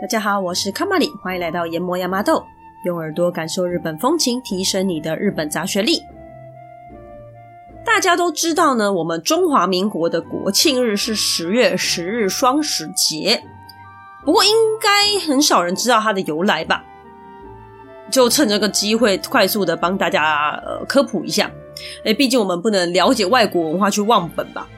大家好，我是卡玛里，欢迎来到研磨亚麻豆，用耳朵感受日本风情，提升你的日本杂学力。大家都知道呢，我们中华民国的国庆日是十月十日双十节，不过应该很少人知道它的由来吧？就趁这个机会，快速的帮大家呃科普一下。诶，毕竟我们不能了解外国文化去忘本吧。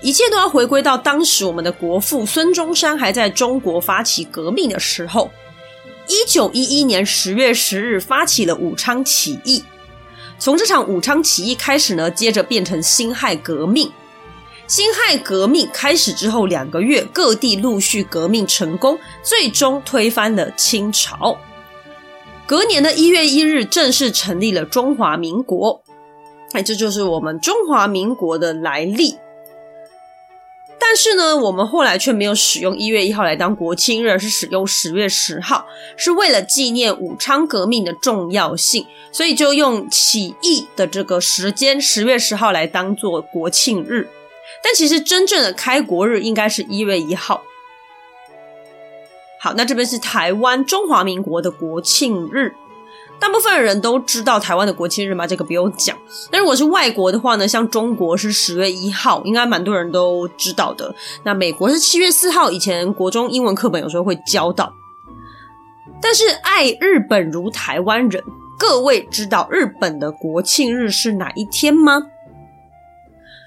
一切都要回归到当时我们的国父孙中山还在中国发起革命的时候，一九一一年十月十日发起了武昌起义。从这场武昌起义开始呢，接着变成辛亥革命。辛亥革命开始之后两个月，各地陆续革命成功，最终推翻了清朝。隔年的一月一日，正式成立了中华民国。哎，这就是我们中华民国的来历。但是呢，我们后来却没有使用一月一号来当国庆日，而是使用十月十号，是为了纪念武昌革命的重要性，所以就用起义的这个时间十月十号来当做国庆日。但其实真正的开国日应该是一月一号。好，那这边是台湾中华民国的国庆日。大部分人都知道台湾的国庆日吗？这个不用讲。那如果是外国的话呢？像中国是十月一号，应该蛮多人都知道的。那美国是七月四号，以前国中英文课本有时候会教到。但是爱日本如台湾人，各位知道日本的国庆日是哪一天吗？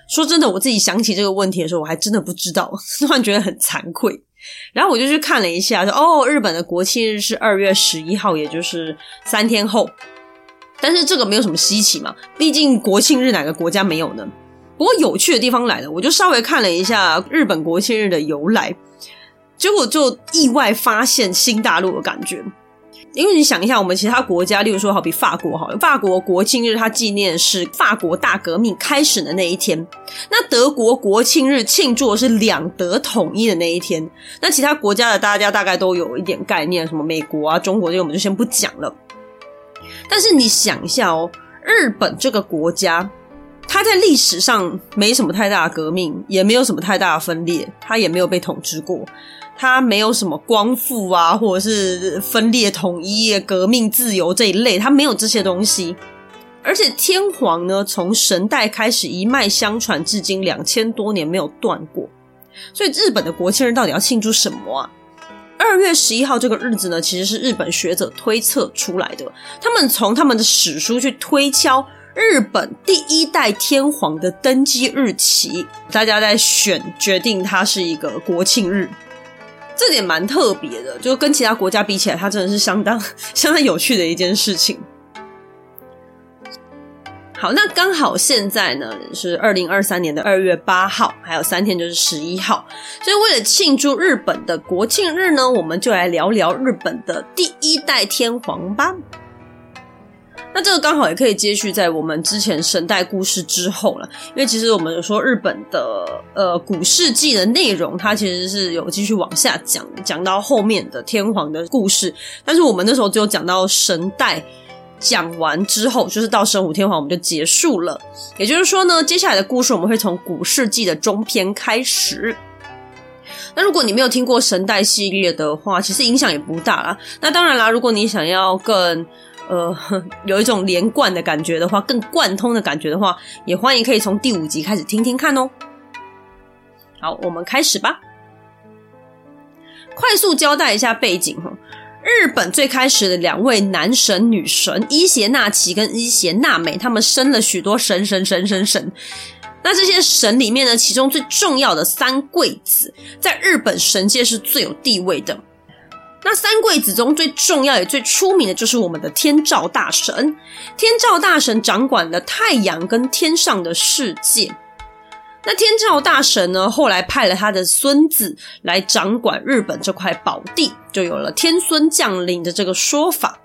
说真的，我自己想起这个问题的时候，我还真的不知道，突然觉得很惭愧。然后我就去看了一下，说哦，日本的国庆日是二月十一号，也就是三天后。但是这个没有什么稀奇嘛，毕竟国庆日哪个国家没有呢？不过有趣的地方来了，我就稍微看了一下日本国庆日的由来，结果就意外发现新大陆的感觉。因为你想一下，我们其他国家，例如说好比法国好，法国国庆日它纪念是法国大革命开始的那一天。那德国国庆日庆祝的是两德统一的那一天。那其他国家的大家大概都有一点概念，什么美国啊、中国这个我们就先不讲了。但是你想一下哦，日本这个国家，它在历史上没什么太大的革命，也没有什么太大的分裂，它也没有被统治过。它没有什么光复啊，或者是分裂统一、革命自由这一类，它没有这些东西。而且天皇呢，从神代开始一脉相传，至今两千多年没有断过。所以日本的国庆日到底要庆祝什么啊？二月十一号这个日子呢，其实是日本学者推测出来的。他们从他们的史书去推敲日本第一代天皇的登基日期，大家在选决定它是一个国庆日。这点蛮特别的，就跟其他国家比起来，它真的是相当 相当有趣的一件事情。好，那刚好现在呢是二零二三年的二月八号，还有三天就是十一号，所以为了庆祝日本的国庆日呢，我们就来聊聊日本的第一代天皇吧。那这个刚好也可以接续在我们之前神代故事之后了，因为其实我们有说日本的呃古世纪的内容，它其实是有继续往下讲，讲到后面的天皇的故事。但是我们那时候只有讲到神代，讲完之后就是到神武天皇我们就结束了。也就是说呢，接下来的故事我们会从古世纪的中篇开始。那如果你没有听过神代系列的话，其实影响也不大啦。那当然啦，如果你想要更呃，有一种连贯的感觉的话，更贯通的感觉的话，也欢迎可以从第五集开始听听看哦。好，我们开始吧。快速交代一下背景哈，日本最开始的两位男神女神伊邪那岐跟伊邪那美，他们生了许多神神神神神。那这些神里面呢，其中最重要的三贵子，在日本神界是最有地位的。那三贵子中最重要也最出名的就是我们的天照大神。天照大神掌管了太阳跟天上的世界。那天照大神呢，后来派了他的孙子来掌管日本这块宝地，就有了天孙降临的这个说法。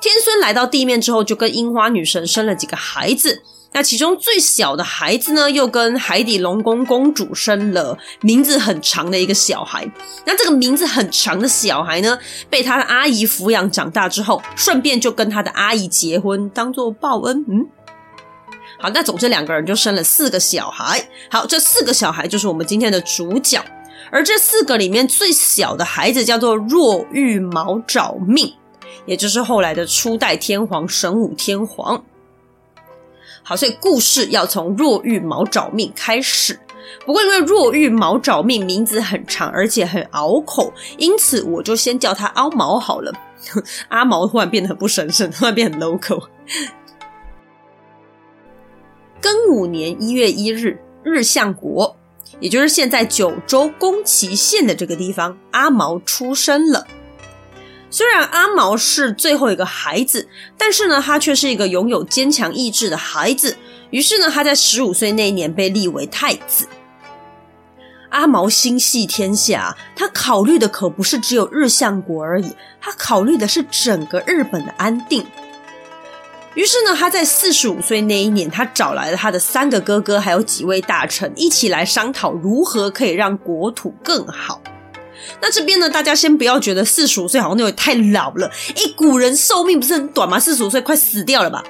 天孙来到地面之后，就跟樱花女神生了几个孩子。那其中最小的孩子呢，又跟海底龙宫公主生了名字很长的一个小孩。那这个名字很长的小孩呢，被他的阿姨抚养长大之后，顺便就跟他的阿姨结婚，当做报恩。嗯，好，那总之两个人就生了四个小孩。好，这四个小孩就是我们今天的主角。而这四个里面最小的孩子叫做若玉毛沼命，也就是后来的初代天皇神武天皇。好，所以故事要从若玉毛找命开始。不过因为若玉毛找命名字很长，而且很拗口，因此我就先叫他阿毛好了。阿毛突然变得很不神圣，突然变很 local。庚午年一月一日，日向国。也就是现在九州宫崎县的这个地方，阿毛出生了。虽然阿毛是最后一个孩子，但是呢，他却是一个拥有坚强意志的孩子。于是呢，他在十五岁那一年被立为太子。阿毛心系天下，他考虑的可不是只有日向国而已，他考虑的是整个日本的安定。于是呢，他在四十五岁那一年，他找来了他的三个哥哥，还有几位大臣，一起来商讨如何可以让国土更好。那这边呢，大家先不要觉得四十五岁好像那会太老了，诶，古人寿命不是很短吗？四十五岁快死掉了吧？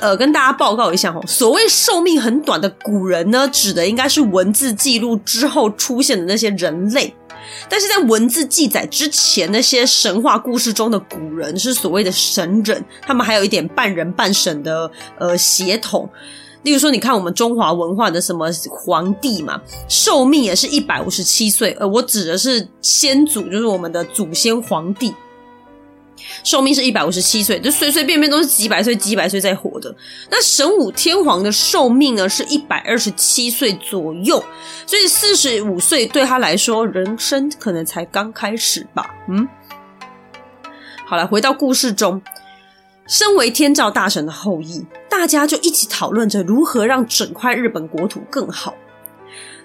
呃，跟大家报告一下哦，所谓寿命很短的古人呢，指的应该是文字记录之后出现的那些人类。但是在文字记载之前，那些神话故事中的古人是所谓的神人，他们还有一点半人半神的呃血统。例如说，你看我们中华文化的什么皇帝嘛，寿命也是一百五十七岁。呃，我指的是先祖，就是我们的祖先皇帝。寿命是一百五十七岁，就随随便便都是几百岁、几百岁在活的。那神武天皇的寿命呢，是一百二十七岁左右，所以四十五岁对他来说，人生可能才刚开始吧。嗯，好了，回到故事中，身为天照大神的后裔，大家就一起讨论着如何让整块日本国土更好。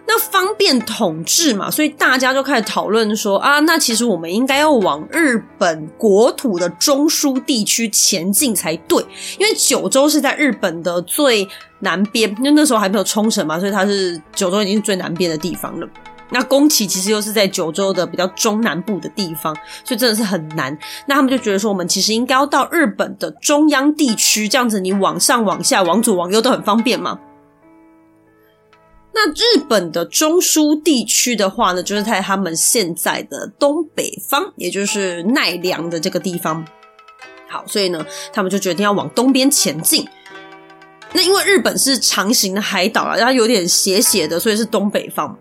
那方便统治嘛，所以大家就开始讨论说啊，那其实我们应该要往日本国土的中枢地区前进才对，因为九州是在日本的最南边，因为那时候还没有冲绳嘛，所以它是九州已经是最南边的地方了。那宫崎其实又是在九州的比较中南部的地方，所以真的是很难。那他们就觉得说，我们其实应该要到日本的中央地区，这样子你往上、往下、往左、往右都很方便嘛。那日本的中枢地区的话呢，就是在他们现在的东北方，也就是奈良的这个地方。好，所以呢，他们就决定要往东边前进。那因为日本是长形的海岛啊，它有点斜斜的，所以是东北方。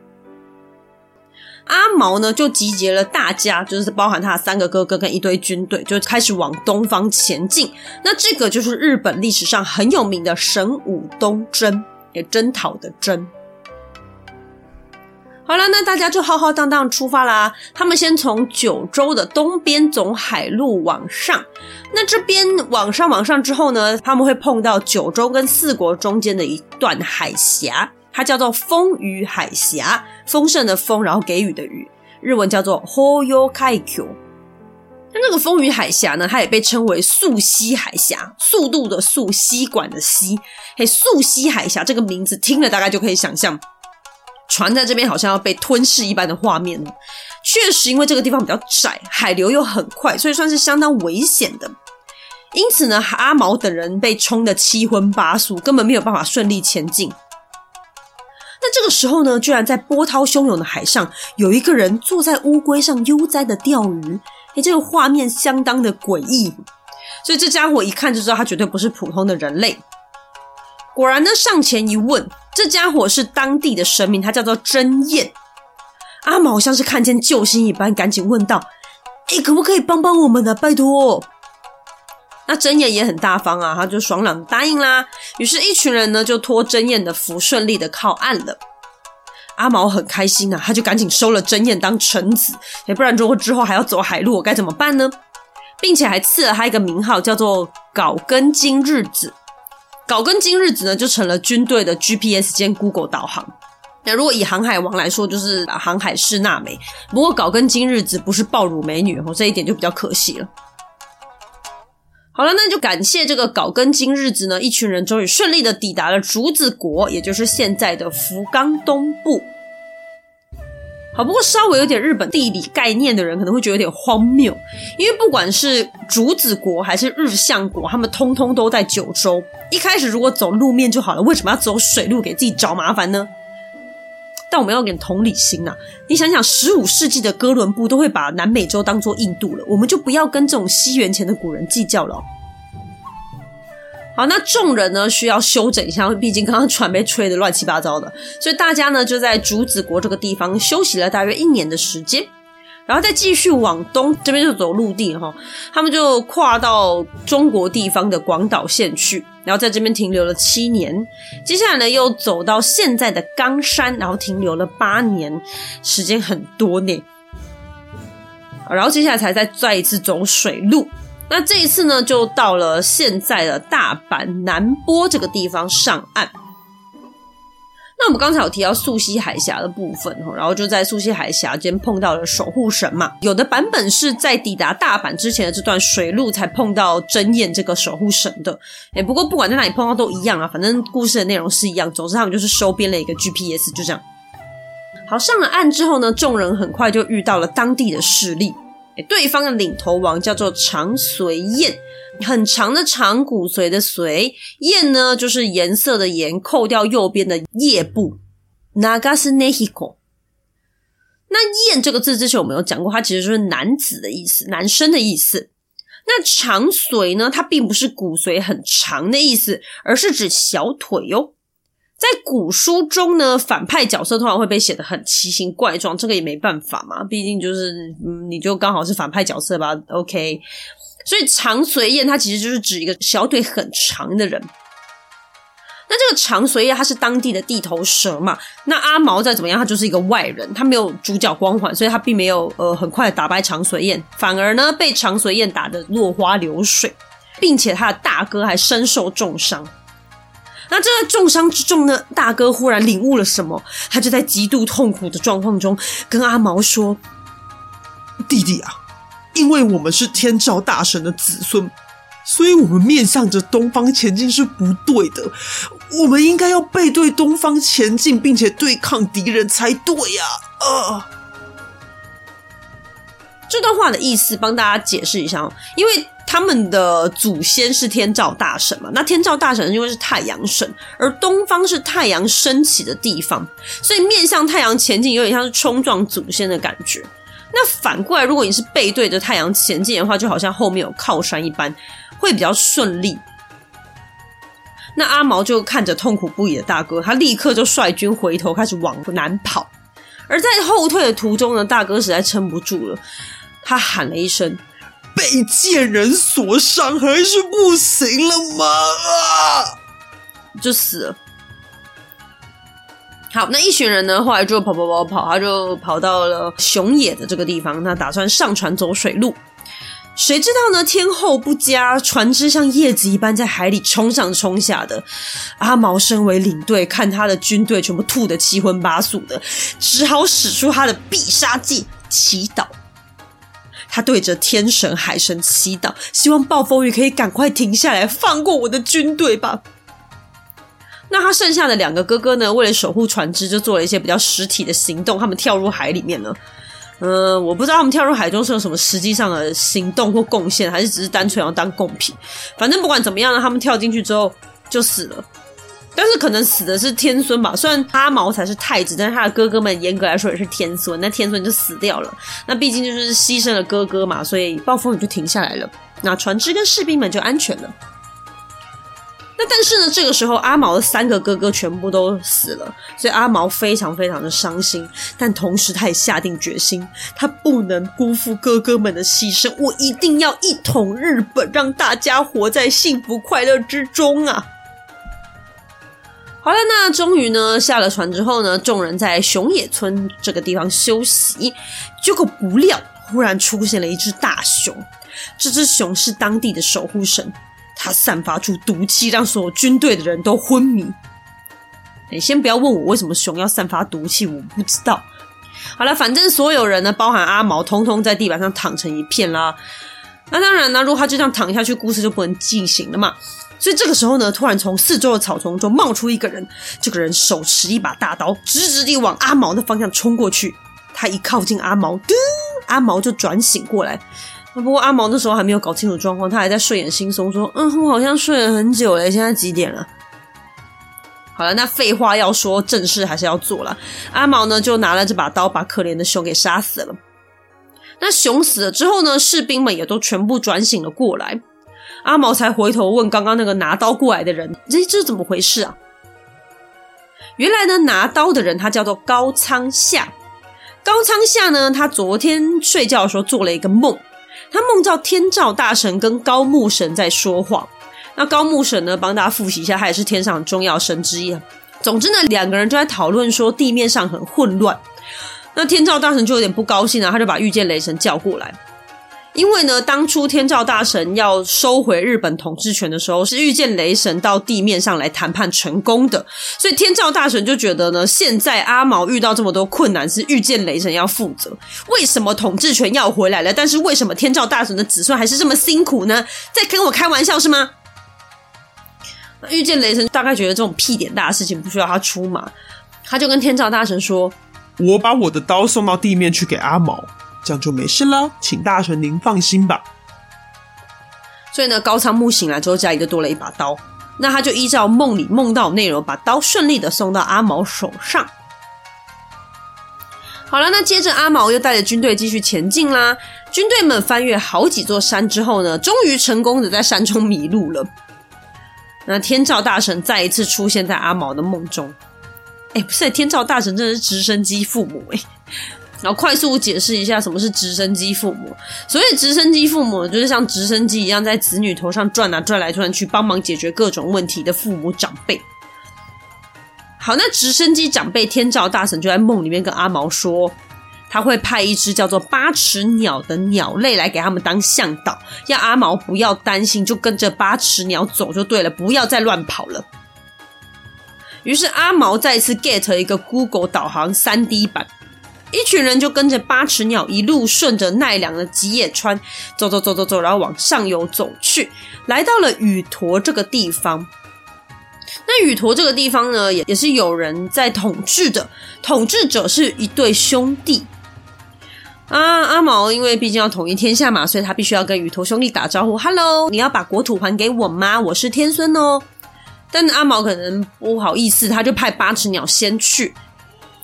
阿毛呢，就集结了大家，就是包含他的三个哥哥跟一堆军队，就开始往东方前进。那这个就是日本历史上很有名的神武东征，也征讨的征。好了，那大家就浩浩荡荡出发啦。他们先从九州的东边走海路往上，那这边往上往上之后呢，他们会碰到九州跟四国中间的一段海峡，它叫做丰予海峡，丰盛的丰，然后给予的予，日文叫做 Hoyo k a i k u。那那个丰雨海峡呢，它也被称为速溪海峡，速度的速，吸管的吸。嘿，速溪海峡这个名字听了大概就可以想象。船在这边好像要被吞噬一般的画面呢。确实，因为这个地方比较窄，海流又很快，所以算是相当危险的。因此呢，阿毛等人被冲得七荤八素，根本没有办法顺利前进。那这个时候呢，居然在波涛汹涌的海上，有一个人坐在乌龟上悠哉的钓鱼。诶，这个画面相当的诡异，所以这家伙一看就知道他绝对不是普通的人类。果然呢，上前一问。这家伙是当地的神明，他叫做真彦。阿毛像是看见救星一般，赶紧问道：“诶，可不可以帮帮我们呢？拜托。”那真彦也很大方啊，他就爽朗答应啦。于是，一群人呢就托真彦的福，顺利的靠岸了。阿毛很开心啊，他就赶紧收了真彦当臣子。诶，不然如果之后还要走海路，我该怎么办呢？并且还赐了他一个名号，叫做搞根今日子。搞根今日子呢，就成了军队的 GPS 兼 Google 导航。那如果以航海王来说，就是航海士娜美。不过搞根今日子不是爆乳美女，哦，这一点就比较可惜了。好了，那就感谢这个岛根今日子呢，一群人终于顺利的抵达了竹子国，也就是现在的福冈东部。好，不过稍微有点日本地理概念的人可能会觉得有点荒谬，因为不管是竹子国还是日向国，他们通通都在九州。一开始如果走路面就好了，为什么要走水路给自己找麻烦呢？但我们要有点同理心呐、啊，你想想，十五世纪的哥伦布都会把南美洲当做印度了，我们就不要跟这种西元前的古人计较了。好，那众人呢需要休整一下，毕竟刚刚船被吹得乱七八糟的，所以大家呢就在竹子国这个地方休息了大约一年的时间，然后再继续往东，这边就走陆地哈，他们就跨到中国地方的广岛县去，然后在这边停留了七年，接下来呢又走到现在的冈山，然后停留了八年，时间很多呢，然后接下来才再再一次走水路。那这一次呢，就到了现在的大阪南波这个地方上岸。那我们刚才有提到溯溪海峡的部分，然后就在溯溪海峡间碰到了守护神嘛。有的版本是在抵达大阪之前的这段水路才碰到真彦这个守护神的。哎，不过不管在哪里碰到都一样啊，反正故事的内容是一样。总之他们就是收编了一个 GPS，就这样。好，上了岸之后呢，众人很快就遇到了当地的势力。对方的领头王叫做长随燕，很长的长，骨髓的髓，燕呢就是颜色的颜，扣掉右边的叶部。Nagase Nehiko。那燕这个字之前我们有讲过，它其实就是男子的意思，男生的意思。那长随呢，它并不是骨髓很长的意思，而是指小腿哟。在古书中呢，反派角色通常会被写得很奇形怪状，这个也没办法嘛，毕竟就是嗯，你就刚好是反派角色吧，OK。所以长随燕他其实就是指一个小腿很长的人。那这个长随燕他是当地的地头蛇嘛，那阿毛再怎么样，他就是一个外人，他没有主角光环，所以他并没有呃很快打败长随燕，反而呢被长随燕打得落花流水，并且他的大哥还身受重伤。那这在重伤之中呢，大哥忽然领悟了什么，他就在极度痛苦的状况中跟阿毛说：“弟弟啊，因为我们是天照大神的子孙，所以我们面向着东方前进是不对的，我们应该要背对东方前进，并且对抗敌人才对呀！”啊，这段话的意思帮大家解释一下哦，因为。他们的祖先是天照大神嘛？那天照大神因为是太阳神，而东方是太阳升起的地方，所以面向太阳前进有点像是冲撞祖先的感觉。那反过来，如果你是背对着太阳前进的话，就好像后面有靠山一般，会比较顺利。那阿毛就看着痛苦不已的大哥，他立刻就率军回头开始往南跑。而在后退的途中呢，大哥实在撑不住了，他喊了一声。被贱人所伤还是不行了吗？就死了。好，那一群人呢？后来就跑跑跑跑，他就跑到了熊野的这个地方，他打算上船走水路。谁知道呢？天候不佳，船只像叶子一般在海里冲上冲下的。阿毛身为领队，看他的军队全部吐得七荤八素的，只好使出他的必杀技——祈祷。他对着天神海神祈祷，希望暴风雨可以赶快停下来，放过我的军队吧。那他剩下的两个哥哥呢？为了守护船只，就做了一些比较实体的行动。他们跳入海里面了。嗯、我不知道他们跳入海中是有什么实际上的行动或贡献，还是只是单纯要当贡品。反正不管怎么样呢，他们跳进去之后就死了。但是可能死的是天孙吧，虽然阿毛才是太子，但是他的哥哥们严格来说也是天孙，那天孙就死掉了。那毕竟就是牺牲了哥哥嘛，所以暴风雨就停下来了，那船只跟士兵们就安全了。那但是呢，这个时候阿毛的三个哥哥全部都死了，所以阿毛非常非常的伤心，但同时他也下定决心，他不能辜负哥哥们的牺牲，我一定要一统日本，让大家活在幸福快乐之中啊！好了，那终于呢，下了船之后呢，众人在熊野村这个地方休息。结果不料，忽然出现了一只大熊。这只熊是当地的守护神，它散发出毒气，让所有军队的人都昏迷。你先不要问我为什么熊要散发毒气，我不知道。好了，反正所有人呢，包含阿毛，通通在地板上躺成一片啦。那当然呢，如果他就这样躺下去，故事就不能进行了嘛。所以这个时候呢，突然从四周的草丛中冒出一个人，这个人手持一把大刀，直直地往阿毛的方向冲过去。他一靠近阿毛，噔，阿毛就转醒过来。不过阿毛那时候还没有搞清楚状况，他还在睡眼惺忪说：“嗯，我好像睡了很久了，现在几点了？”好了，那废话要说，正事还是要做了。阿毛呢，就拿了这把刀，把可怜的熊给杀死了。那熊死了之后呢，士兵们也都全部转醒了过来。阿毛才回头问刚刚那个拿刀过来的人：“这这怎么回事啊？”原来呢，拿刀的人他叫做高仓夏。高仓夏呢，他昨天睡觉的时候做了一个梦，他梦到天照大神跟高木神在说话。那高木神呢，帮大家复习一下，他也是天上重要神之一。总之呢，两个人就在讨论说地面上很混乱。那天照大神就有点不高兴啊，他就把御剑雷神叫过来。因为呢，当初天照大神要收回日本统治权的时候，是御剑雷神到地面上来谈判成功的，所以天照大神就觉得呢，现在阿毛遇到这么多困难，是御剑雷神要负责。为什么统治权要回来了，但是为什么天照大神的子孙还是这么辛苦呢？在跟我开玩笑是吗？御剑雷神大概觉得这种屁点大的事情不需要他出马，他就跟天照大神说：“我把我的刀送到地面去给阿毛。”这样就没事了，请大神您放心吧。所以呢，高仓木醒来之后，家里就多了一把刀。那他就依照梦里梦到内容，把刀顺利的送到阿毛手上。好了，那接着阿毛又带着军队继续前进啦。军队们翻越好几座山之后呢，终于成功的在山中迷路了。那天照大神再一次出现在阿毛的梦中。哎，不是，天照大神真的是直升机父母哎。然后快速解释一下什么是直升机父母。所谓直升机父母，就是像直升机一样在子女头上转啊转来转去，帮忙解决各种问题的父母长辈。好，那直升机长辈天照大神就在梦里面跟阿毛说，他会派一只叫做八尺鸟的鸟类来给他们当向导，要阿毛不要担心，就跟着八尺鸟走就对了，不要再乱跑了。于是阿毛再次 get 一个 Google 导航 3D 版。一群人就跟着八尺鸟一路顺着奈良的吉野川走走走走走，然后往上游走去，来到了宇陀这个地方。那宇陀这个地方呢，也也是有人在统治的，统治者是一对兄弟。啊，阿毛因为毕竟要统一天下嘛，所以他必须要跟宇陀兄弟打招呼：“Hello，你要把国土还给我吗？我是天孙哦。”但阿毛可能不好意思，他就派八尺鸟先去。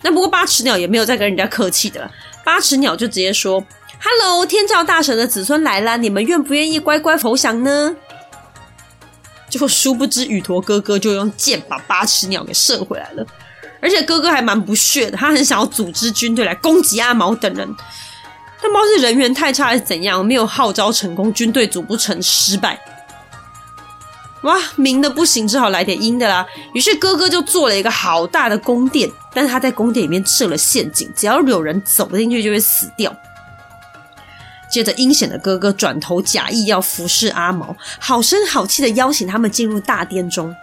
那不过八尺鸟也没有再跟人家客气的了，八尺鸟就直接说：“Hello，天照大神的子孙来了，你们愿不愿意乖乖投降呢？”结果殊不知，宇陀哥哥就用箭把八尺鸟给射回来了，而且哥哥还蛮不屑的，他很想要组织军队来攻击阿毛等人，但不知道是人缘太差还是怎样，没有号召成功，军队组不成，失败。哇，明的不行，只好来点阴的啦。于是哥哥就做了一个好大的宫殿，但是他在宫殿里面设了陷阱，只要有人走进去就会死掉。接着阴险的哥哥转头假意要服侍阿毛，好声好气的邀请他们进入大殿中。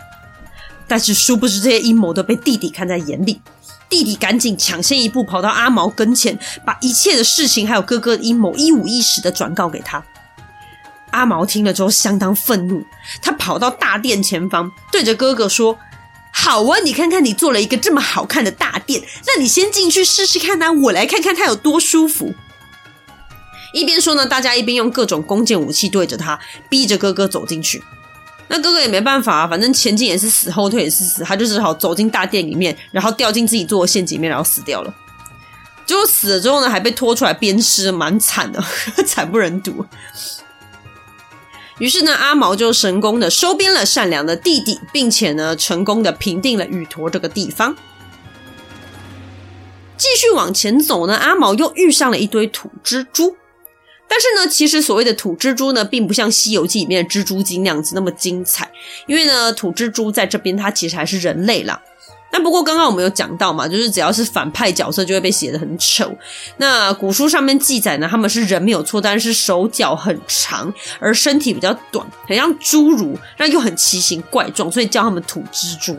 但是殊不知这些阴谋都被弟弟看在眼里，弟弟赶紧抢先一步跑到阿毛跟前，把一切的事情还有哥哥的阴谋一五一十的转告给他。阿毛听了之后相当愤怒，他跑到大殿前方，对着哥哥说：“好啊，你看看你做了一个这么好看的大殿，那你先进去试试看呐，我来看看它有多舒服。”一边说呢，大家一边用各种弓箭武器对着他，逼着哥哥走进去。那哥哥也没办法啊，反正前进也是死，后退也是死，他就只好走进大殿里面，然后掉进自己做的陷阱里面，然后死掉了。结果死了之后呢，还被拖出来鞭尸，蛮惨的，惨不忍睹。于是呢，阿毛就成功的收编了善良的弟弟，并且呢，成功的平定了宇陀这个地方。继续往前走呢，阿毛又遇上了一堆土蜘蛛。但是呢，其实所谓的土蜘蛛呢，并不像《西游记》里面的蜘蛛精那样子那么精彩，因为呢，土蜘蛛在这边它其实还是人类啦。那不过刚刚我们有讲到嘛，就是只要是反派角色就会被写得很丑。那古书上面记载呢，他们是人没有错，但是手脚很长，而身体比较短，很像侏儒，但又很奇形怪状，所以叫他们土蜘蛛，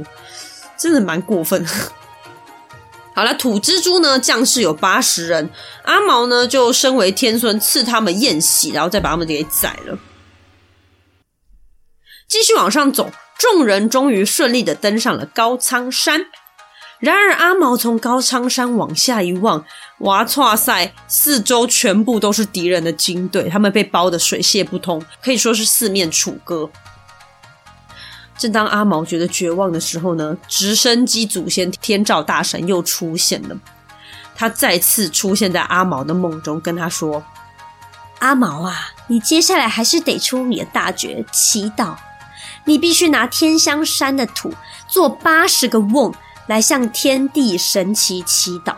真的蛮过分。好了，土蜘蛛呢，将士有八十人，阿毛呢就身为天孙赐他们宴席，然后再把他们给宰了。继续往上走。众人终于顺利的登上了高仓山，然而阿毛从高仓山往下一望，哇剉赛，四周全部都是敌人的军队，他们被包得水泄不通，可以说是四面楚歌。正当阿毛觉得绝望的时候呢，直升机祖先天照大神又出现了。他再次出现在阿毛的梦中，跟他说：“阿毛啊，你接下来还是得出你的大绝祈祷，你必须拿天香山的土做八十个瓮。”来向天地神祇祈祷，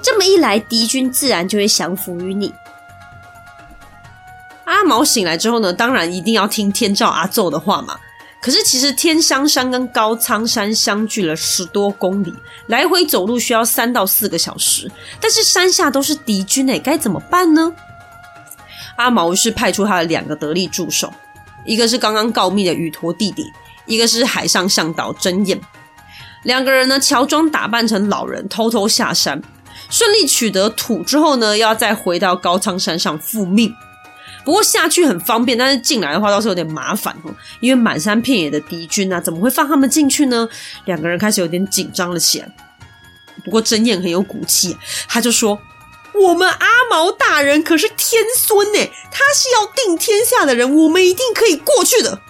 这么一来，敌军自然就会降服于你。阿毛醒来之后呢，当然一定要听天照阿奏的话嘛。可是其实天香山跟高仓山相距了十多公里，来回走路需要三到四个小时。但是山下都是敌军诶，该怎么办呢？阿毛于是派出他的两个得力助手，一个是刚刚告密的宇陀弟弟，一个是海上向导真彦。两个人呢，乔装打扮成老人，偷偷下山，顺利取得土之后呢，要再回到高仓山上复命。不过下去很方便，但是进来的话倒是有点麻烦哦，因为满山遍野的敌军啊，怎么会放他们进去呢？两个人开始有点紧张了起来。不过真彦很有骨气，他就说：“我们阿毛大人可是天孙诶，他是要定天下的人，我们一定可以过去的。”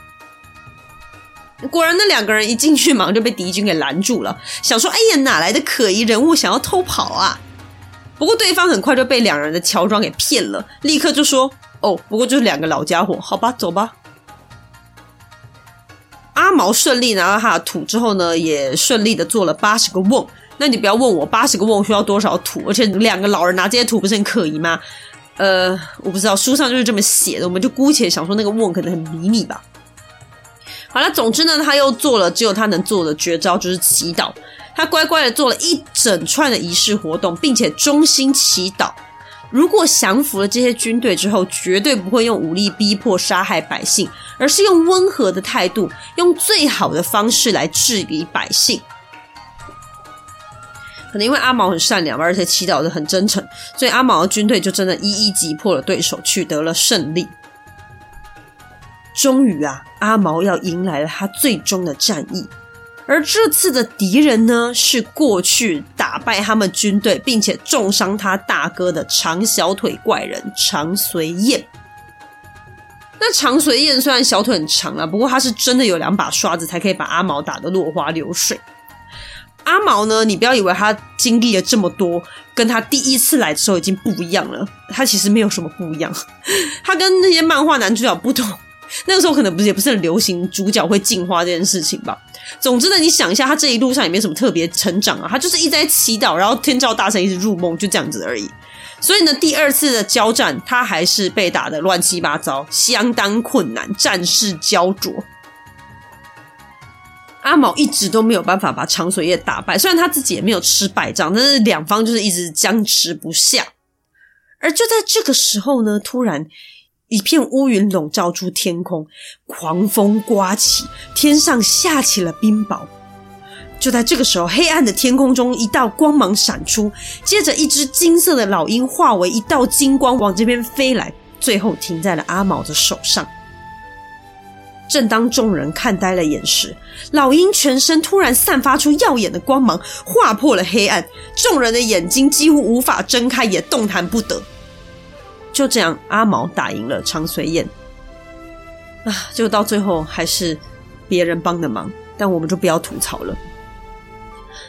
果然，那两个人一进去，马上就被敌军给拦住了。想说：“哎呀，哪来的可疑人物想要偷跑啊？”不过对方很快就被两人的乔装给骗了，立刻就说：“哦，不过就是两个老家伙，好吧，走吧。”阿毛顺利拿到他的土之后呢，也顺利的做了八十个瓮。那你不要问我八十个瓮需要多少土，而且两个老人拿这些土不是很可疑吗？呃，我不知道，书上就是这么写的，我们就姑且想说那个瓮可能很迷你吧。好了，总之呢，他又做了只有他能做的绝招，就是祈祷。他乖乖的做了一整串的仪式活动，并且衷心祈祷，如果降服了这些军队之后，绝对不会用武力逼迫杀害百姓，而是用温和的态度，用最好的方式来治理百姓。可能因为阿毛很善良，而且祈祷的很真诚，所以阿毛的军队就真的一一击破了对手，取得了胜利。终于啊，阿毛要迎来了他最终的战役，而这次的敌人呢，是过去打败他们军队并且重伤他大哥的长小腿怪人长随燕。那长随燕虽然小腿很长啊，不过他是真的有两把刷子，才可以把阿毛打得落花流水。阿毛呢，你不要以为他经历了这么多，跟他第一次来的时候已经不一样了，他其实没有什么不一样，他跟那些漫画男主角不同。那个时候可能不是也不是很流行主角会进化这件事情吧。总之呢，你想一下，他这一路上也没什么特别成长啊，他就是一直在祈祷，然后天照大神一直入梦，就这样子而已。所以呢，第二次的交战，他还是被打得乱七八糟，相当困难，战事焦灼。阿毛一直都没有办法把长水叶打败，虽然他自己也没有吃败仗，但是两方就是一直僵持不下。而就在这个时候呢，突然。一片乌云笼罩住天空，狂风刮起，天上下起了冰雹。就在这个时候，黑暗的天空中一道光芒闪出，接着一只金色的老鹰化为一道金光往这边飞来，最后停在了阿毛的手上。正当众人看呆了眼时，老鹰全身突然散发出耀眼的光芒，划破了黑暗，众人的眼睛几乎无法睁开，也动弹不得。就这样，阿毛打赢了长随燕啊！就到最后还是别人帮的忙，但我们就不要吐槽了。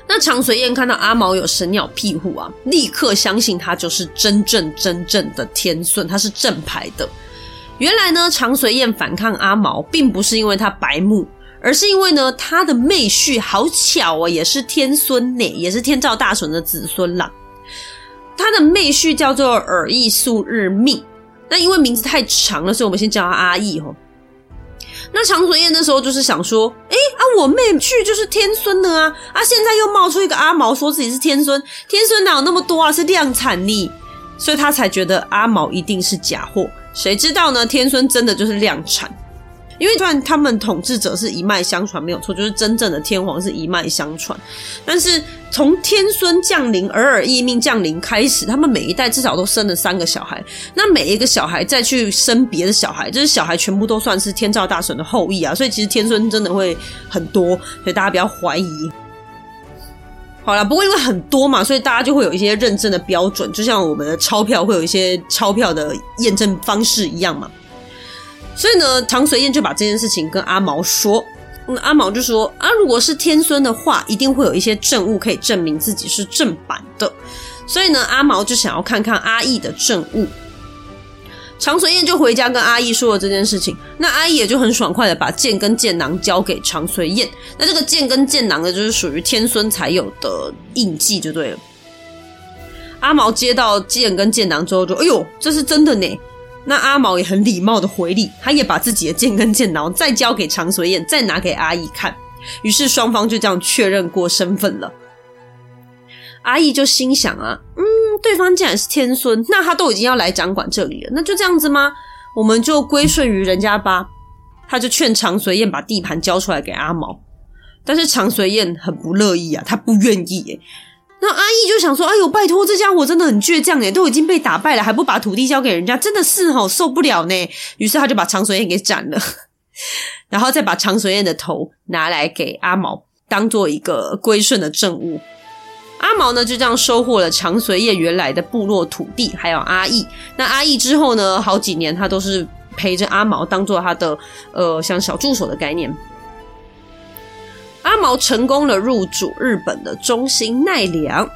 那长随燕看到阿毛有神鸟庇护啊，立刻相信他就是真正真正的天顺，他是正牌的。原来呢，长随燕反抗阿毛，并不是因为他白目，而是因为呢，他的妹婿好巧啊，也是天孙呢，也是天照大神的子孙啦。他的妹婿叫做尔义素日命，那因为名字太长了，所以我们先叫他阿义哦。那长随燕那时候就是想说，哎啊，我妹婿就是天孙的啊，啊，现在又冒出一个阿毛说自己是天孙，天孙哪有那么多啊，是量产呢，所以他才觉得阿毛一定是假货。谁知道呢？天孙真的就是量产。因为虽然他们统治者是一脉相传，没有错，就是真正的天皇是一脉相传。但是从天孙降临、尔尔义命降临开始，他们每一代至少都生了三个小孩。那每一个小孩再去生别的小孩，这、就是小孩全部都算是天照大神的后裔啊。所以其实天孙真的会很多，所以大家不要怀疑。好啦，不过因为很多嘛，所以大家就会有一些认证的标准，就像我们的钞票会有一些钞票的验证方式一样嘛。所以呢，唐随燕就把这件事情跟阿毛说，嗯，阿毛就说啊，如果是天孙的话，一定会有一些证物可以证明自己是正版的。所以呢，阿毛就想要看看阿义的证物。长随燕就回家跟阿义说了这件事情，那阿义也就很爽快的把剑跟剑囊交给长随燕。那这个剑跟剑囊呢，就是属于天孙才有的印记，就对了。阿毛接到剑跟剑囊之后，就哎呦，这是真的呢。那阿毛也很礼貌的回礼，他也把自己的剑跟剑囊再交给长随燕，再拿给阿义看。于是双方就这样确认过身份了。阿义就心想啊，嗯，对方既然是天孙，那他都已经要来掌管这里了，那就这样子吗？我们就归顺于人家吧。他就劝长随燕把地盘交出来给阿毛，但是长随燕很不乐意啊，他不愿意。那阿义就想说，哎呦，拜托，这家伙真的很倔强耶，都已经被打败了，还不把土地交给人家，真的是吼受不了呢。于是他就把长随燕给斩了，然后再把长随燕的头拿来给阿毛，当做一个归顺的证物。阿毛呢，就这样收获了长随燕原来的部落土地，还有阿义。那阿义之后呢，好几年他都是陪着阿毛，当做他的呃像小助手的概念。阿毛成功了入主日本的中心奈良，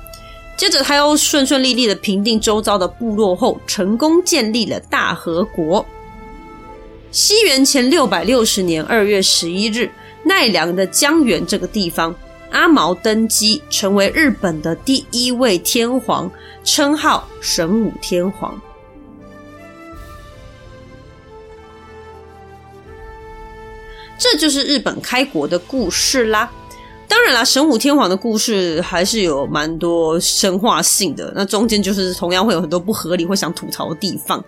接着他又顺顺利利的平定周遭的部落后，成功建立了大和国。西元前六百六十年二月十一日，奈良的江原这个地方。阿毛登基，成为日本的第一位天皇，称号神武天皇。这就是日本开国的故事啦。当然啦，神武天皇的故事还是有蛮多神话性的，那中间就是同样会有很多不合理、会想吐槽的地方。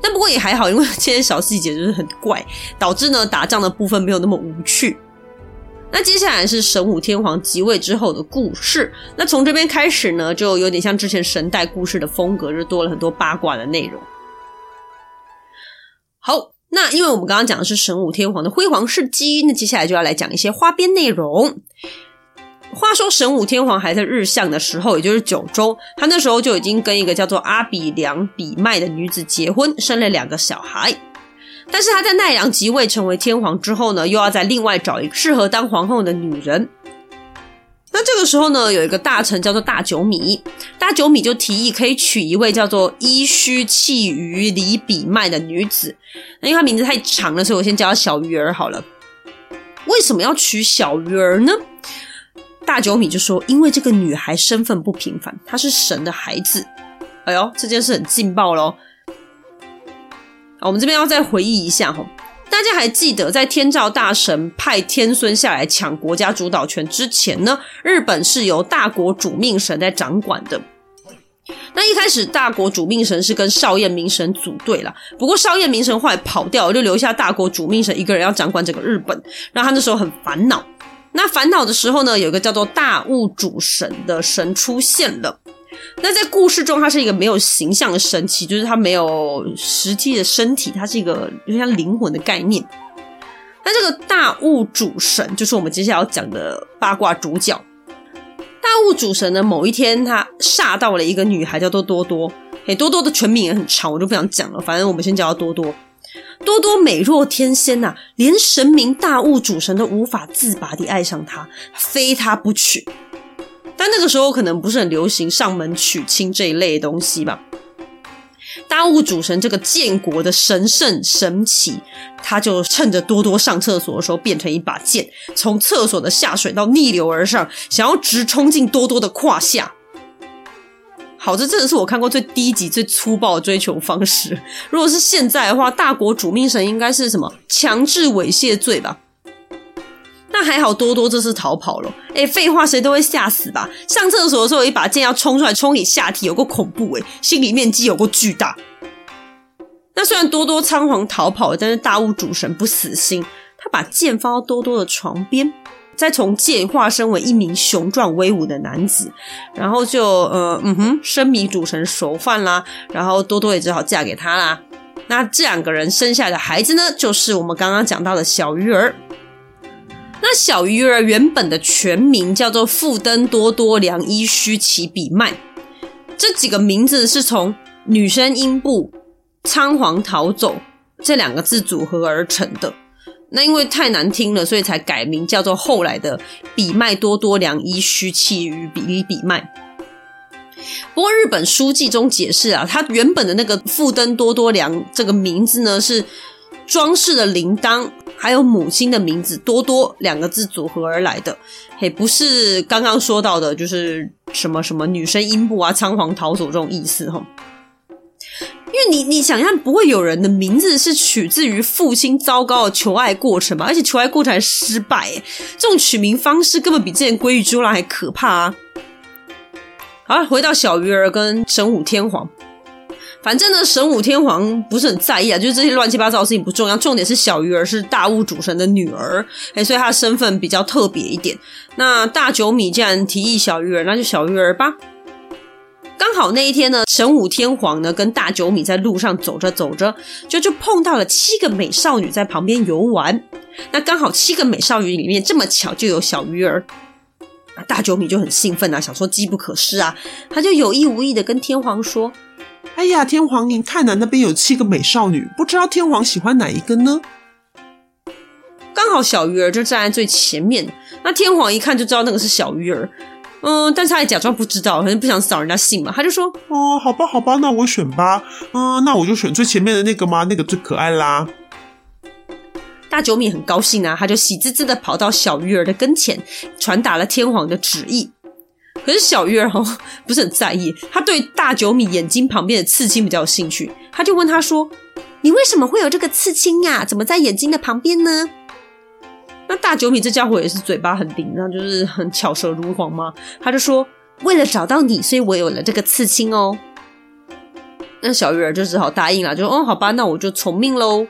但不过也还好，因为这些小细节就是很怪，导致呢打仗的部分没有那么无趣。那接下来是神武天皇即位之后的故事。那从这边开始呢，就有点像之前神代故事的风格，就多了很多八卦的内容。好，那因为我们刚刚讲的是神武天皇的辉煌事迹，那接下来就要来讲一些花边内容。话说神武天皇还在日向的时候，也就是九州，他那时候就已经跟一个叫做阿比良比麦的女子结婚，生了两个小孩。但是他在奈良即位成为天皇之后呢，又要再另外找一个适合当皇后的女人。那这个时候呢，有一个大臣叫做大久米，大久米就提议可以娶一位叫做伊须契于里比麦的女子。那因为她名字太长了，所以我先叫她小鱼儿好了。为什么要娶小鱼儿呢？大久米就说，因为这个女孩身份不平凡，她是神的孩子。哎呦，这件事很劲爆我们这边要再回忆一下哈，大家还记得在天照大神派天孙下来抢国家主导权之前呢，日本是由大国主命神在掌管的。那一开始大国主命神是跟少彦明神组队了，不过少彦明神后来跑掉，就留下大国主命神一个人要掌管整个日本，然后他那时候很烦恼。那烦恼的时候呢，有一个叫做大物主神的神出现了。那在故事中，他是一个没有形象的神奇，就是他没有实际的身体，他是一个有点像灵魂的概念。那这个大物主神，就是我们接下来要讲的八卦主角。大物主神呢，某一天他煞到了一个女孩，叫做多多。诶，多多的全名也很长，我就不想讲了。反正我们先叫她多多。多多美若天仙呐、啊，连神明大物主神都无法自拔地爱上她，非她不娶。但那个时候可能不是很流行上门娶亲这一类东西吧。大物主神这个建国的神圣神祇，他就趁着多多上厕所的时候变成一把剑，从厕所的下水道逆流而上，想要直冲进多多的胯下。好，这真的是我看过最低级、最粗暴的追求方式。如果是现在的话，大国主命神应该是什么强制猥亵罪吧？那还好，多多这次逃跑了。哎，废话，谁都会吓死吧？上厕所的时候，有一把剑要冲出来，冲你下体，有够恐怖哎！心理面积有够巨大。那虽然多多仓皇逃跑，但是大物主神不死心，他把剑放到多多的床边，再从剑化身为一名雄壮威武的男子，然后就呃嗯哼，生米煮成熟饭啦。然后多多也只好嫁给他啦。那这两个人生下的孩子呢，就是我们刚刚讲到的小鱼儿。那小鱼儿原本的全名叫做富登多多良伊须崎比卖，这几个名字是从女生阴部仓皇逃走这两个字组合而成的。那因为太难听了，所以才改名叫做后来的比麦多多良伊须崎比比比麦。不过日本书记中解释啊，他原本的那个富登多多良这个名字呢，是装饰的铃铛还有母亲的名字多多两个字组合而来的，嘿，不是刚刚说到的，就是什么什么女生阴部啊，仓皇逃走这种意思哈。因为你，你想象不会有人的名字是取自于父亲糟糕的求爱过程吧？而且求爱过程还失败，这种取名方式根本比之前鲑鱼猪郎还可怕啊！好，回到小鱼儿跟神武天皇，反正呢，神武天皇不是很在意啊，就是这些乱七八糟的事情不重要，重点是小鱼儿是大物主神的女儿，哎，所以她的身份比较特别一点。那大九米既然提议小鱼儿，那就小鱼儿吧。刚好那一天呢，神武天皇呢跟大九米在路上走着走着，就就碰到了七个美少女在旁边游玩。那刚好七个美少女里面这么巧就有小鱼儿，大九米就很兴奋啊，想说机不可失啊，他就有意无意的跟天皇说：“哎呀，天皇您看呐，那边有七个美少女，不知道天皇喜欢哪一个呢？”刚好小鱼儿就站在最前面，那天皇一看就知道那个是小鱼儿。嗯，但是他还假装不知道，可能不想扫人家兴嘛。他就说：“哦，好吧，好吧，那我选吧。嗯，那我就选最前面的那个嘛，那个最可爱啦。”大九米很高兴啊，他就喜滋滋的跑到小鱼儿的跟前，传达了天皇的旨意。可是小鱼儿哦，不是很在意，他对大九米眼睛旁边的刺青比较有兴趣，他就问他说：“你为什么会有这个刺青呀？怎么在眼睛的旁边呢？”那大九米这家伙也是嘴巴很灵，然后就是很巧舌如簧嘛。他就说：“为了找到你，所以我有了这个刺青哦。”那小鱼儿就只好答应了，就说：“哦，好吧，那我就从命喽。”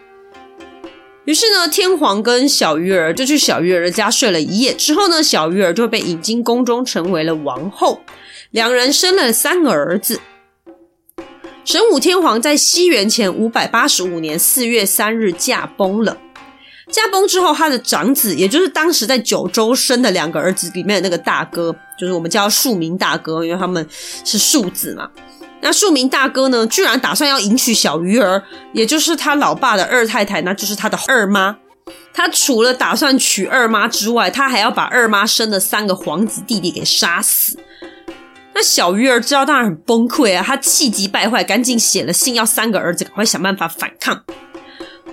于是呢，天皇跟小鱼儿就去小鱼儿的家睡了一夜。之后呢，小鱼儿就被引进宫中，成为了王后。两人生了三个儿子。神武天皇在西元前五百八十五年四月三日驾崩了。驾崩之后，他的长子，也就是当时在九州生的两个儿子里面的那个大哥，就是我们叫庶民大哥，因为他们是庶子嘛。那庶民大哥呢，居然打算要迎娶小鱼儿，也就是他老爸的二太太，那就是他的二妈。他除了打算娶二妈之外，他还要把二妈生的三个皇子弟弟给杀死。那小鱼儿知道，当然很崩溃啊，他气急败坏，赶紧写了信，要三个儿子赶快想办法反抗。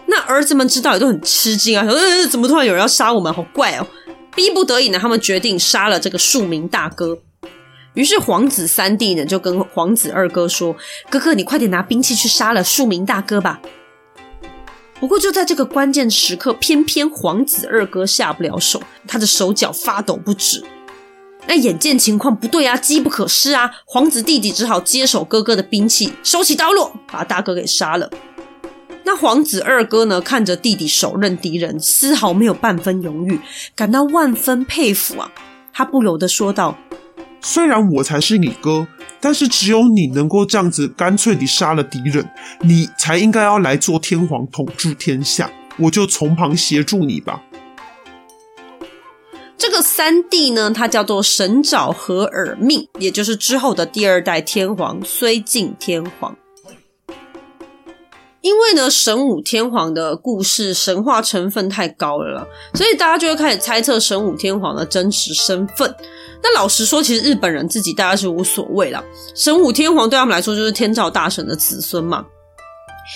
那儿子们知道也都很吃惊啊，说：“呃，怎么突然有人要杀我们？好怪哦！”逼不得已呢，他们决定杀了这个庶民大哥。于是皇子三弟呢，就跟皇子二哥说：“哥哥，你快点拿兵器去杀了庶民大哥吧。”不过就在这个关键时刻，偏偏皇子二哥下不了手，他的手脚发抖不止。那眼见情况不对啊，机不可失啊，皇子弟弟只好接手哥哥的兵器，收起刀落，把大哥给杀了。那皇子二哥呢，看着弟弟手刃敌人，丝毫没有半分犹豫，感到万分佩服啊！他不由得说道：“虽然我才是你哥，但是只有你能够这样子干脆地杀了敌人，你才应该要来做天皇统治天下，我就从旁协助你吧。”这个三弟呢，他叫做神沼合耳命，也就是之后的第二代天皇虽敬天皇。因为呢，神武天皇的故事神话成分太高了，所以大家就会开始猜测神武天皇的真实身份。那老实说，其实日本人自己大概是无所谓啦。神武天皇对他们来说就是天照大神的子孙嘛。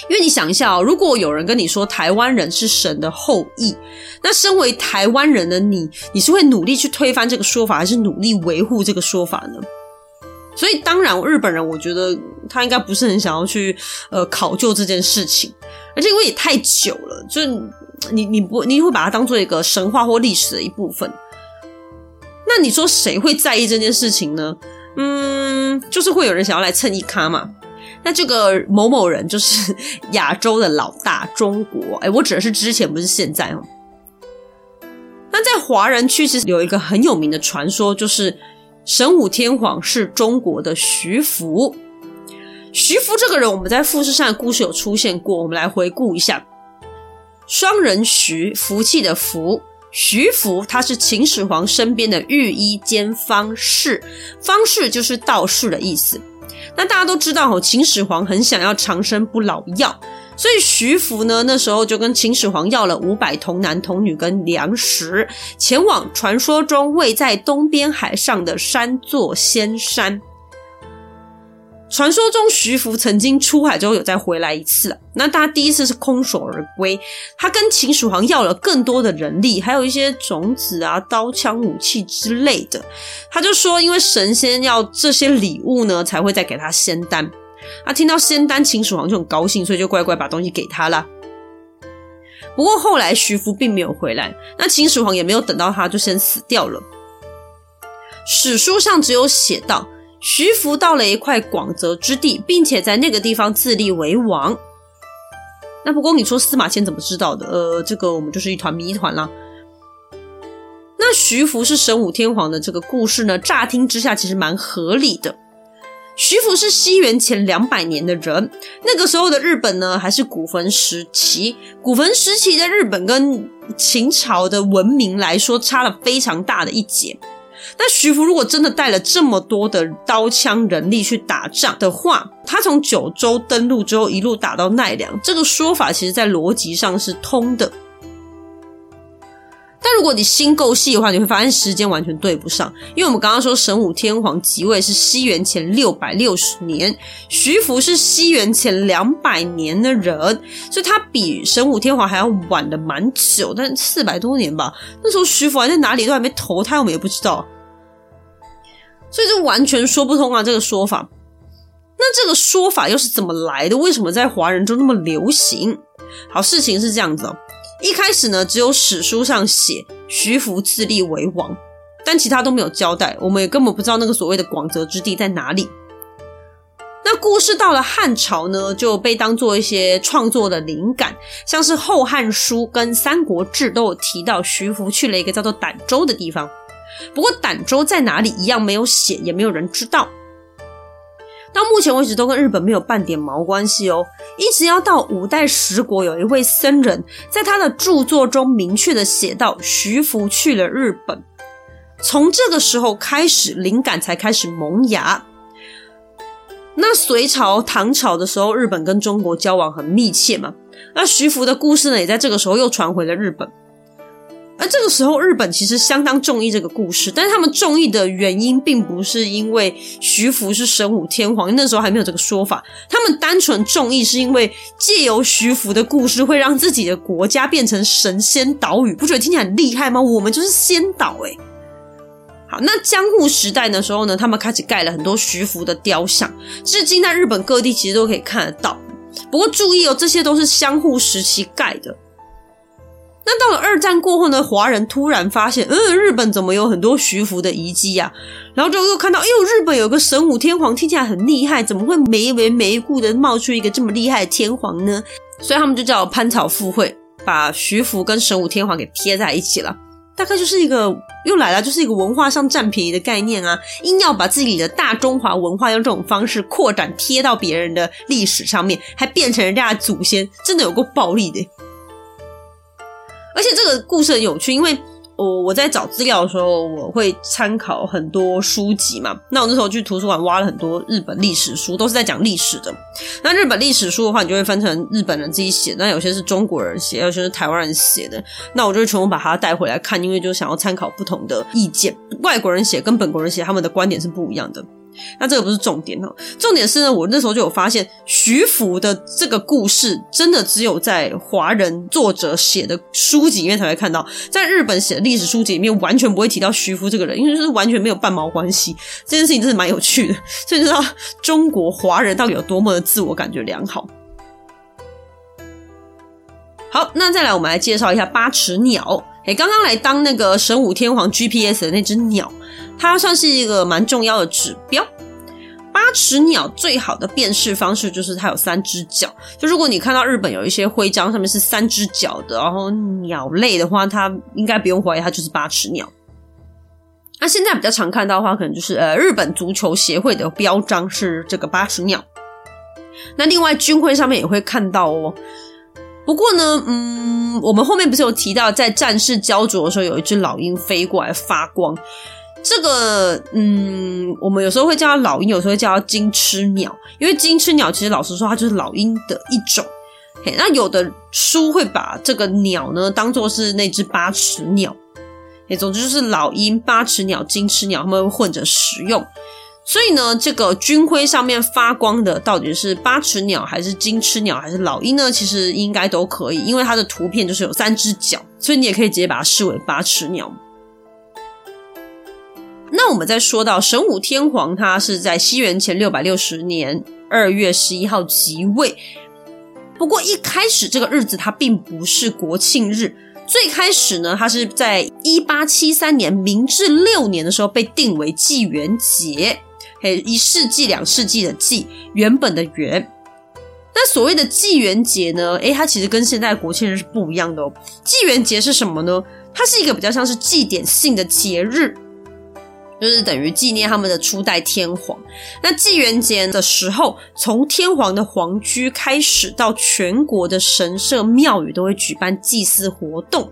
因为你想一下哦，如果有人跟你说台湾人是神的后裔，那身为台湾人的你，你是会努力去推翻这个说法，还是努力维护这个说法呢？所以，当然，日本人我觉得他应该不是很想要去呃考究这件事情，而且因为也太久了，就你你不你会把它当做一个神话或历史的一部分。那你说谁会在意这件事情呢？嗯，就是会有人想要来蹭一咖嘛。那这个某某人就是 亚洲的老大，中国。哎，我指的是之前，不是现在哦。那在华人区其实有一个很有名的传说，就是。神武天皇是中国的徐福，徐福这个人，我们在富士山的故事有出现过。我们来回顾一下：双人徐，福气的福，徐福他是秦始皇身边的御医兼方士，方士就是道士的意思。那大家都知道哦，秦始皇很想要长生不老药，所以徐福呢那时候就跟秦始皇要了五百童男童女跟粮食，前往传说中位在东边海上的三座仙山。传说中，徐福曾经出海之后有再回来一次，那他第一次是空手而归。他跟秦始皇要了更多的人力，还有一些种子啊、刀枪武器之类的。他就说，因为神仙要这些礼物呢，才会再给他仙丹。他听到仙丹，秦始皇就很高兴，所以就乖乖把东西给他了。不过后来徐福并没有回来，那秦始皇也没有等到他，就先死掉了。史书上只有写道。徐福到了一块广泽之地，并且在那个地方自立为王。那不过你说司马迁怎么知道的？呃，这个我们就是一团谜团啦。那徐福是神武天皇的这个故事呢，乍听之下其实蛮合理的。徐福是西元前两百年的人，那个时候的日本呢还是古坟时期。古坟时期的日本跟秦朝的文明来说，差了非常大的一截。那徐福如果真的带了这么多的刀枪人力去打仗的话，他从九州登陆之后一路打到奈良，这个说法其实在逻辑上是通的。但如果你心够细的话，你会发现时间完全对不上，因为我们刚刚说神武天皇即位是西元前六百六十年，徐福是西元前两百年的人，所以他比神武天皇还要晚的蛮久，但四百多年吧。那时候徐福还在哪里，都还没投胎，我们也不知道。所以就完全说不通啊！这个说法，那这个说法又是怎么来的？为什么在华人中那么流行？好，事情是这样子哦。一开始呢，只有史书上写徐福自立为王，但其他都没有交代，我们也根本不知道那个所谓的广泽之地在哪里。那故事到了汉朝呢，就被当做一些创作的灵感，像是《后汉书》跟《三国志》都有提到徐福去了一个叫做儋州的地方。不过儋州在哪里一样没有写，也没有人知道。到目前为止都跟日本没有半点毛关系哦。一直要到五代十国，有一位僧人在他的著作中明确的写到徐福去了日本。从这个时候开始，灵感才开始萌芽。那隋朝、唐朝的时候，日本跟中国交往很密切嘛。那徐福的故事呢，也在这个时候又传回了日本。而这个时候，日本其实相当中意这个故事，但是他们中意的原因并不是因为徐福是神武天皇，那时候还没有这个说法。他们单纯中意是因为借由徐福的故事，会让自己的国家变成神仙岛屿，不觉得听起来很厉害吗？我们就是仙岛诶。好，那江户时代的时候呢，他们开始盖了很多徐福的雕像，至今在日本各地其实都可以看得到。不过注意哦，这些都是江户时期盖的。那到了二战过后呢，华人突然发现，嗯，日本怎么有很多徐福的遗迹呀？然后就又看到，哎呦，日本有个神武天皇，听起来很厉害，怎么会没缘没故的冒出一个这么厉害的天皇呢？所以他们就叫潘草附会，把徐福跟神武天皇给贴在一起了。大概就是一个又来了，就是一个文化上占便宜的概念啊，硬要把自己的大中华文化用这种方式扩展贴到别人的历史上面，还变成人家的祖先，真的有够暴力的。而且这个故事很有趣，因为我我在找资料的时候，我会参考很多书籍嘛。那我那时候去图书馆挖了很多日本历史书，都是在讲历史的。那日本历史书的话，你就会分成日本人自己写，那有些是中国人写，有些是台湾人写的。那我就会全部把它带回来看，因为就想要参考不同的意见。外国人写跟本国人写，他们的观点是不一样的。那这个不是重点哦，重点是呢，我那时候就有发现，徐福的这个故事真的只有在华人作者写的书籍里面才会看到，在日本写的历史书籍里面完全不会提到徐福这个人，因为就是完全没有半毛关系。这件事情真是蛮有趣的，所以知道中国华人到底有多么的自我感觉良好。好，那再来我们来介绍一下八尺鸟。诶，刚刚来当那个神武天皇 GPS 的那只鸟。它算是一个蛮重要的指标。八尺鸟最好的辨识方式就是它有三只脚。就如果你看到日本有一些徽章上面是三只脚的，然后鸟类的话，它应该不用怀疑它就是八尺鸟。那现在比较常看到的话，可能就是呃日本足球协会的标章是这个八尺鸟。那另外军徽上面也会看到哦。不过呢，嗯，我们后面不是有提到，在战事焦灼的时候，有一只老鹰飞过来发光。这个，嗯，我们有时候会叫它老鹰，有时候会叫它金翅鸟，因为金翅鸟其实老实说，它就是老鹰的一种。那有的书会把这个鸟呢当做是那只八尺鸟。哎，总之就是老鹰、八尺鸟、金翅鸟，它们混着使用。所以呢，这个军徽上面发光的到底是八尺鸟，还是金翅鸟，还是老鹰呢？其实应该都可以，因为它的图片就是有三只脚，所以你也可以直接把它视为八尺鸟。那我们再说到神武天皇，他是在西元前六百六十年二月十一号即位。不过一开始这个日子它并不是国庆日，最开始呢，它是在一八七三年明治六年的时候被定为纪元节。诶，一世纪两世纪的纪，原本的元。那所谓的纪元节呢？诶，它其实跟现在国庆日是不一样的哦。纪元节是什么呢？它是一个比较像是祭典性的节日，就是等于纪念他们的初代天皇。那纪元节的时候，从天皇的皇居开始，到全国的神社庙宇都会举办祭祀活动。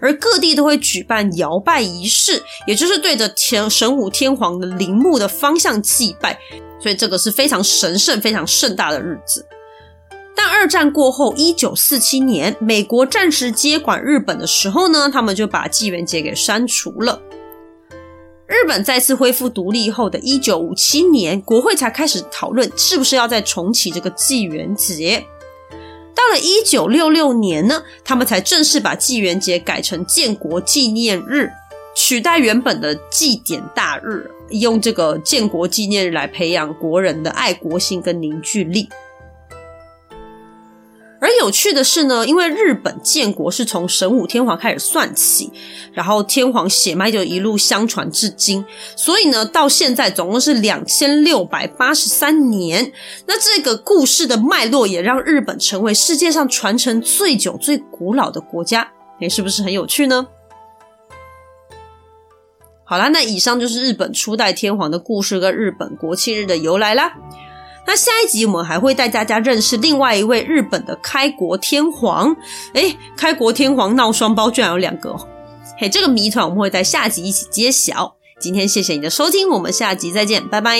而各地都会举办摇拜仪式，也就是对着天神武天皇的陵墓的方向祭拜，所以这个是非常神圣、非常盛大的日子。但二战过后，一九四七年，美国暂时接管日本的时候呢，他们就把纪元节给删除了。日本再次恢复独立后的一九五七年，国会才开始讨论是不是要再重启这个纪元节。到了一九六六年呢，他们才正式把纪元节改成建国纪念日，取代原本的祭典大日，用这个建国纪念日来培养国人的爱国心跟凝聚力。而有趣的是呢，因为日本建国是从神武天皇开始算起，然后天皇血脉就一路相传至今，所以呢，到现在总共是两千六百八十三年。那这个故事的脉络也让日本成为世界上传承最久、最古老的国家。诶，是不是很有趣呢？好啦，那以上就是日本初代天皇的故事跟日本国庆日的由来啦。那下一集我们还会带大家认识另外一位日本的开国天皇。诶，开国天皇闹双胞居然有两个！嘿，这个谜团我们会在下集一起揭晓。今天谢谢你的收听，我们下集再见，拜拜。